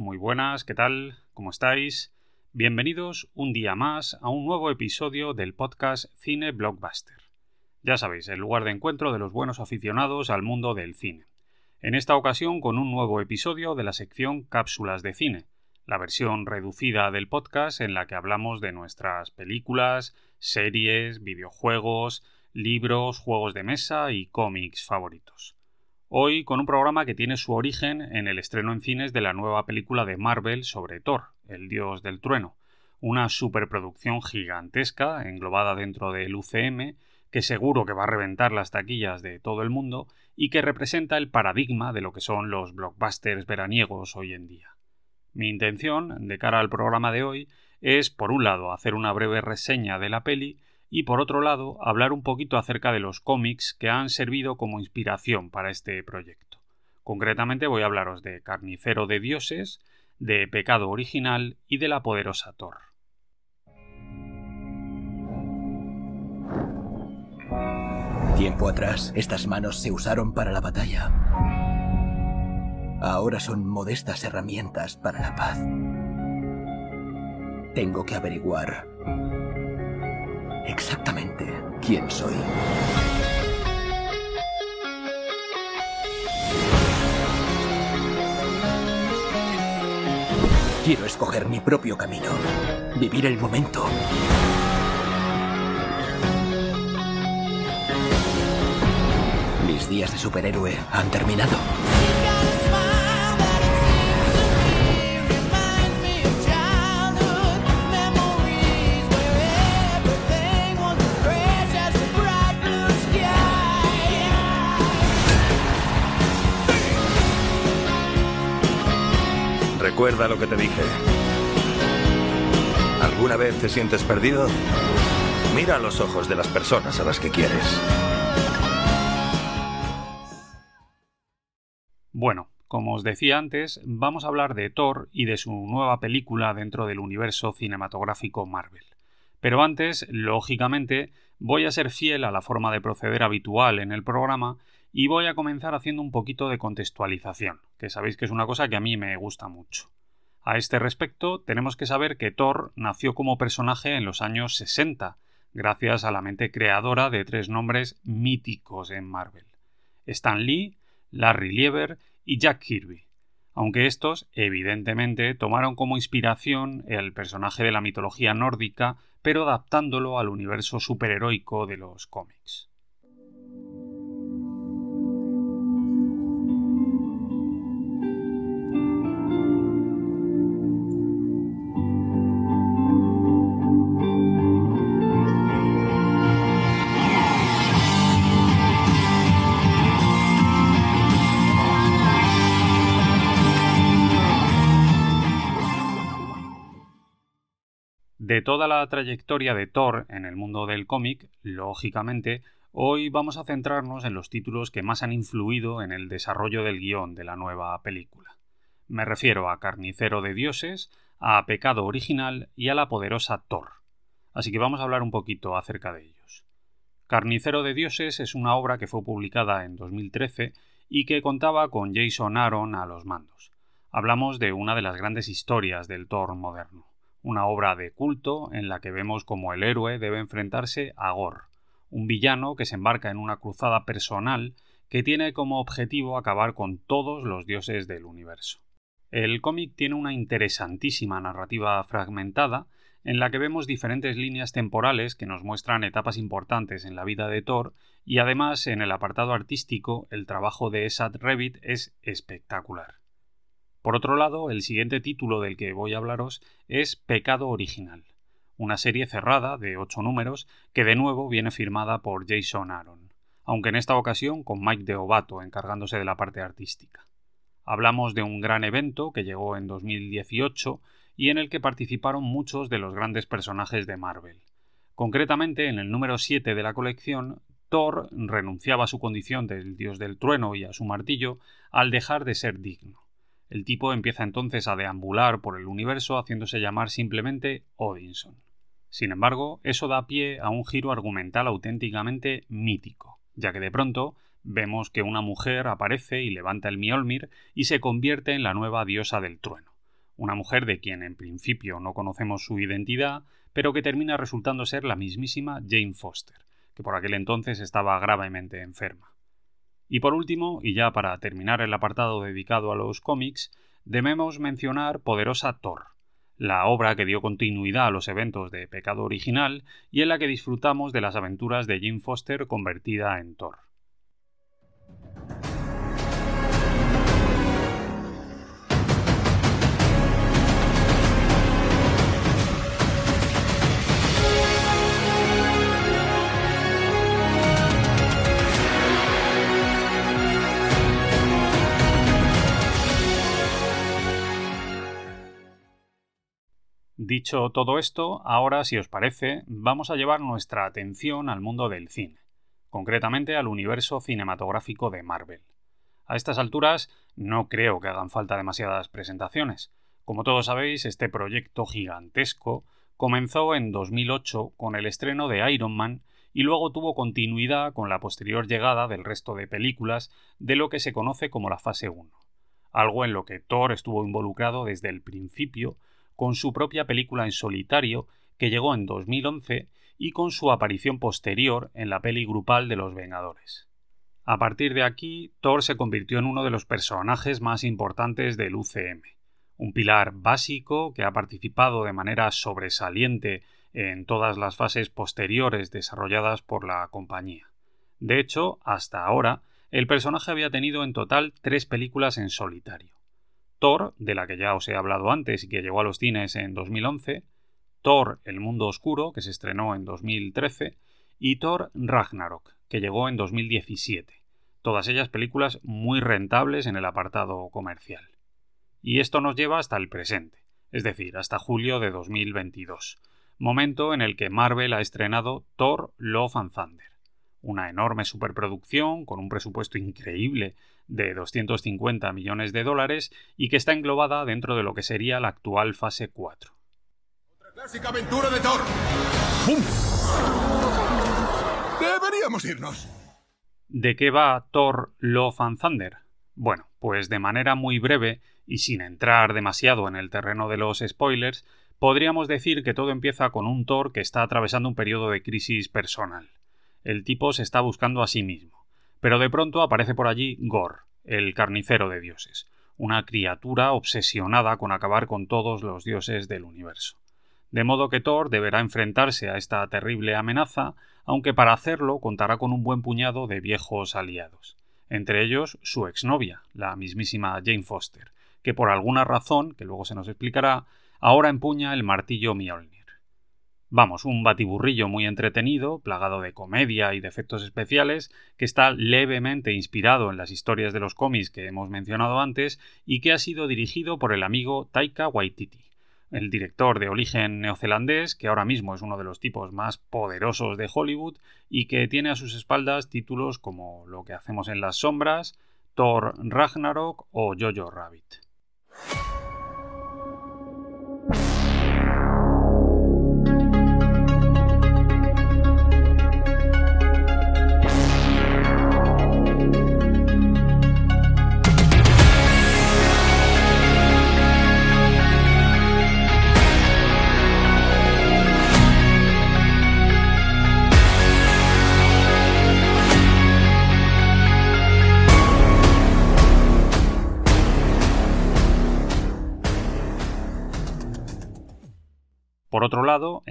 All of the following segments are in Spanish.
Muy buenas, ¿qué tal? ¿Cómo estáis? Bienvenidos un día más a un nuevo episodio del podcast Cine Blockbuster. Ya sabéis, el lugar de encuentro de los buenos aficionados al mundo del cine. En esta ocasión con un nuevo episodio de la sección Cápsulas de Cine, la versión reducida del podcast en la que hablamos de nuestras películas, series, videojuegos, libros, juegos de mesa y cómics favoritos. Hoy con un programa que tiene su origen en el estreno en cines de la nueva película de Marvel sobre Thor, el dios del trueno, una superproducción gigantesca englobada dentro del UCM que seguro que va a reventar las taquillas de todo el mundo y que representa el paradigma de lo que son los blockbusters veraniegos hoy en día. Mi intención, de cara al programa de hoy, es, por un lado, hacer una breve reseña de la peli y, por otro lado, hablar un poquito acerca de los cómics que han servido como inspiración para este proyecto. Concretamente voy a hablaros de Carnicero de Dioses, de Pecado Original y de la Poderosa Thor. Tiempo atrás, estas manos se usaron para la batalla ahora son modestas herramientas para la paz. Tengo que averiguar exactamente quién soy. Quiero escoger mi propio camino, vivir el momento. Mis días de superhéroe han terminado. Recuerda lo que te dije. ¿Alguna vez te sientes perdido? Mira a los ojos de las personas a las que quieres. Bueno, como os decía antes, vamos a hablar de Thor y de su nueva película dentro del universo cinematográfico Marvel. Pero antes, lógicamente, voy a ser fiel a la forma de proceder habitual en el programa y voy a comenzar haciendo un poquito de contextualización, que sabéis que es una cosa que a mí me gusta mucho. A este respecto, tenemos que saber que Thor nació como personaje en los años 60, gracias a la mente creadora de tres nombres míticos en Marvel: Stan Lee, Larry Lieber y Jack Kirby. Aunque estos, evidentemente, tomaron como inspiración el personaje de la mitología nórdica, pero adaptándolo al universo superheroico de los cómics. De toda la trayectoria de Thor en el mundo del cómic, lógicamente, hoy vamos a centrarnos en los títulos que más han influido en el desarrollo del guion de la nueva película. Me refiero a Carnicero de Dioses, a Pecado Original y a la poderosa Thor. Así que vamos a hablar un poquito acerca de ellos. Carnicero de Dioses es una obra que fue publicada en 2013 y que contaba con Jason Aaron a los mandos. Hablamos de una de las grandes historias del Thor moderno una obra de culto en la que vemos como el héroe debe enfrentarse a Gor, un villano que se embarca en una cruzada personal que tiene como objetivo acabar con todos los dioses del universo. El cómic tiene una interesantísima narrativa fragmentada en la que vemos diferentes líneas temporales que nos muestran etapas importantes en la vida de Thor y además en el apartado artístico el trabajo de Esad Revit es espectacular. Por otro lado, el siguiente título del que voy a hablaros es Pecado Original, una serie cerrada de ocho números que de nuevo viene firmada por Jason Aaron, aunque en esta ocasión con Mike Deobato encargándose de la parte artística. Hablamos de un gran evento que llegó en 2018 y en el que participaron muchos de los grandes personajes de Marvel. Concretamente, en el número 7 de la colección, Thor renunciaba a su condición del dios del trueno y a su martillo al dejar de ser digno. El tipo empieza entonces a deambular por el universo haciéndose llamar simplemente Odinson. Sin embargo, eso da pie a un giro argumental auténticamente mítico, ya que de pronto vemos que una mujer aparece y levanta el Mjolnir y se convierte en la nueva diosa del trueno. Una mujer de quien en principio no conocemos su identidad, pero que termina resultando ser la mismísima Jane Foster, que por aquel entonces estaba gravemente enferma. Y por último, y ya para terminar el apartado dedicado a los cómics, debemos mencionar Poderosa Thor, la obra que dio continuidad a los eventos de Pecado Original y en la que disfrutamos de las aventuras de Jane Foster convertida en Thor. Dicho todo esto, ahora, si os parece, vamos a llevar nuestra atención al mundo del cine, concretamente al universo cinematográfico de Marvel. A estas alturas no creo que hagan falta demasiadas presentaciones. Como todos sabéis, este proyecto gigantesco comenzó en 2008 con el estreno de Iron Man y luego tuvo continuidad con la posterior llegada del resto de películas de lo que se conoce como la fase 1, algo en lo que Thor estuvo involucrado desde el principio con su propia película en solitario, que llegó en 2011, y con su aparición posterior en la peli grupal de los Vengadores. A partir de aquí, Thor se convirtió en uno de los personajes más importantes del UCM, un pilar básico que ha participado de manera sobresaliente en todas las fases posteriores desarrolladas por la compañía. De hecho, hasta ahora, el personaje había tenido en total tres películas en solitario. Thor, de la que ya os he hablado antes y que llegó a los cines en 2011, Thor El Mundo Oscuro, que se estrenó en 2013, y Thor Ragnarok, que llegó en 2017. Todas ellas películas muy rentables en el apartado comercial. Y esto nos lleva hasta el presente, es decir, hasta julio de 2022, momento en el que Marvel ha estrenado Thor Love and Thunder, una enorme superproducción con un presupuesto increíble de 250 millones de dólares y que está englobada dentro de lo que sería la actual fase 4. Otra clásica aventura de Thor. Deberíamos irnos. ¿De qué va Thor Love and Thunder? Bueno, pues de manera muy breve y sin entrar demasiado en el terreno de los spoilers, podríamos decir que todo empieza con un Thor que está atravesando un periodo de crisis personal. El tipo se está buscando a sí mismo pero de pronto aparece por allí Gor, el carnicero de dioses, una criatura obsesionada con acabar con todos los dioses del universo. De modo que Thor deberá enfrentarse a esta terrible amenaza, aunque para hacerlo contará con un buen puñado de viejos aliados, entre ellos su exnovia, la mismísima Jane Foster, que por alguna razón, que luego se nos explicará, ahora empuña el martillo Mjolnir. Vamos, un batiburrillo muy entretenido, plagado de comedia y de efectos especiales, que está levemente inspirado en las historias de los cómics que hemos mencionado antes y que ha sido dirigido por el amigo Taika Waititi, el director de origen neozelandés, que ahora mismo es uno de los tipos más poderosos de Hollywood y que tiene a sus espaldas títulos como Lo que hacemos en las sombras, Thor Ragnarok o Jojo Rabbit.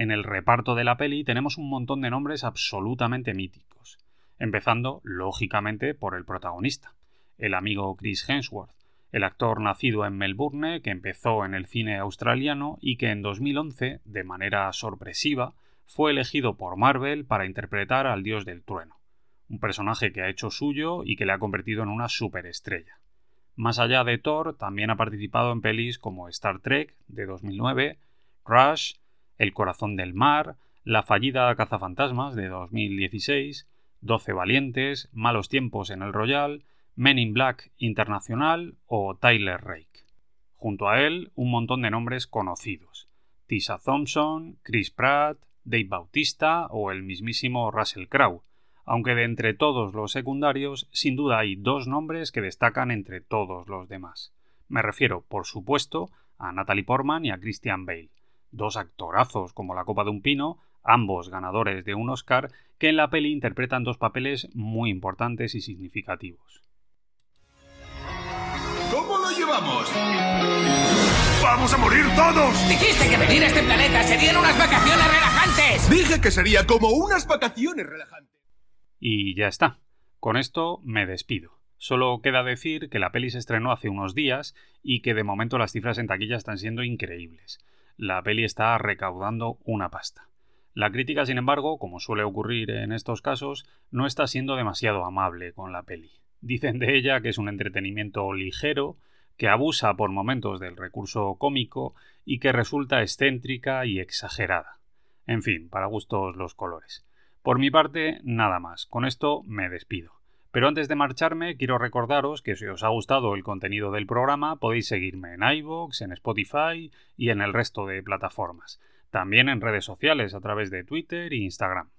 En el reparto de la peli tenemos un montón de nombres absolutamente míticos, empezando, lógicamente, por el protagonista, el amigo Chris Hemsworth, el actor nacido en Melbourne que empezó en el cine australiano y que en 2011, de manera sorpresiva, fue elegido por Marvel para interpretar al dios del trueno, un personaje que ha hecho suyo y que le ha convertido en una superestrella. Más allá de Thor, también ha participado en pelis como Star Trek de 2009, Rush, el corazón del mar, La fallida cazafantasmas de 2016, Doce valientes, Malos tiempos en el Royal, Men in Black Internacional o Tyler Rake. Junto a él, un montón de nombres conocidos. Tisa Thompson, Chris Pratt, Dave Bautista o el mismísimo Russell Crowe, aunque de entre todos los secundarios, sin duda hay dos nombres que destacan entre todos los demás. Me refiero, por supuesto, a Natalie Portman y a Christian Bale, dos actorazos como la copa de un pino, ambos ganadores de un Oscar, que en la peli interpretan dos papeles muy importantes y significativos. ¿Cómo lo llevamos? ¡Vamos a morir todos! Dijiste que venir a este planeta serían unas vacaciones relajantes. Dije que sería como unas vacaciones relajantes. Y ya está. Con esto me despido. Solo queda decir que la peli se estrenó hace unos días y que de momento las cifras en taquilla están siendo increíbles. La peli está recaudando una pasta. La crítica, sin embargo, como suele ocurrir en estos casos, no está siendo demasiado amable con la peli. Dicen de ella que es un entretenimiento ligero, que abusa por momentos del recurso cómico y que resulta excéntrica y exagerada. En fin, para gustos los colores. Por mi parte, nada más. Con esto me despido. Pero antes de marcharme, quiero recordaros que si os ha gustado el contenido del programa, podéis seguirme en iVoox, en Spotify y en el resto de plataformas. También en redes sociales a través de Twitter e Instagram.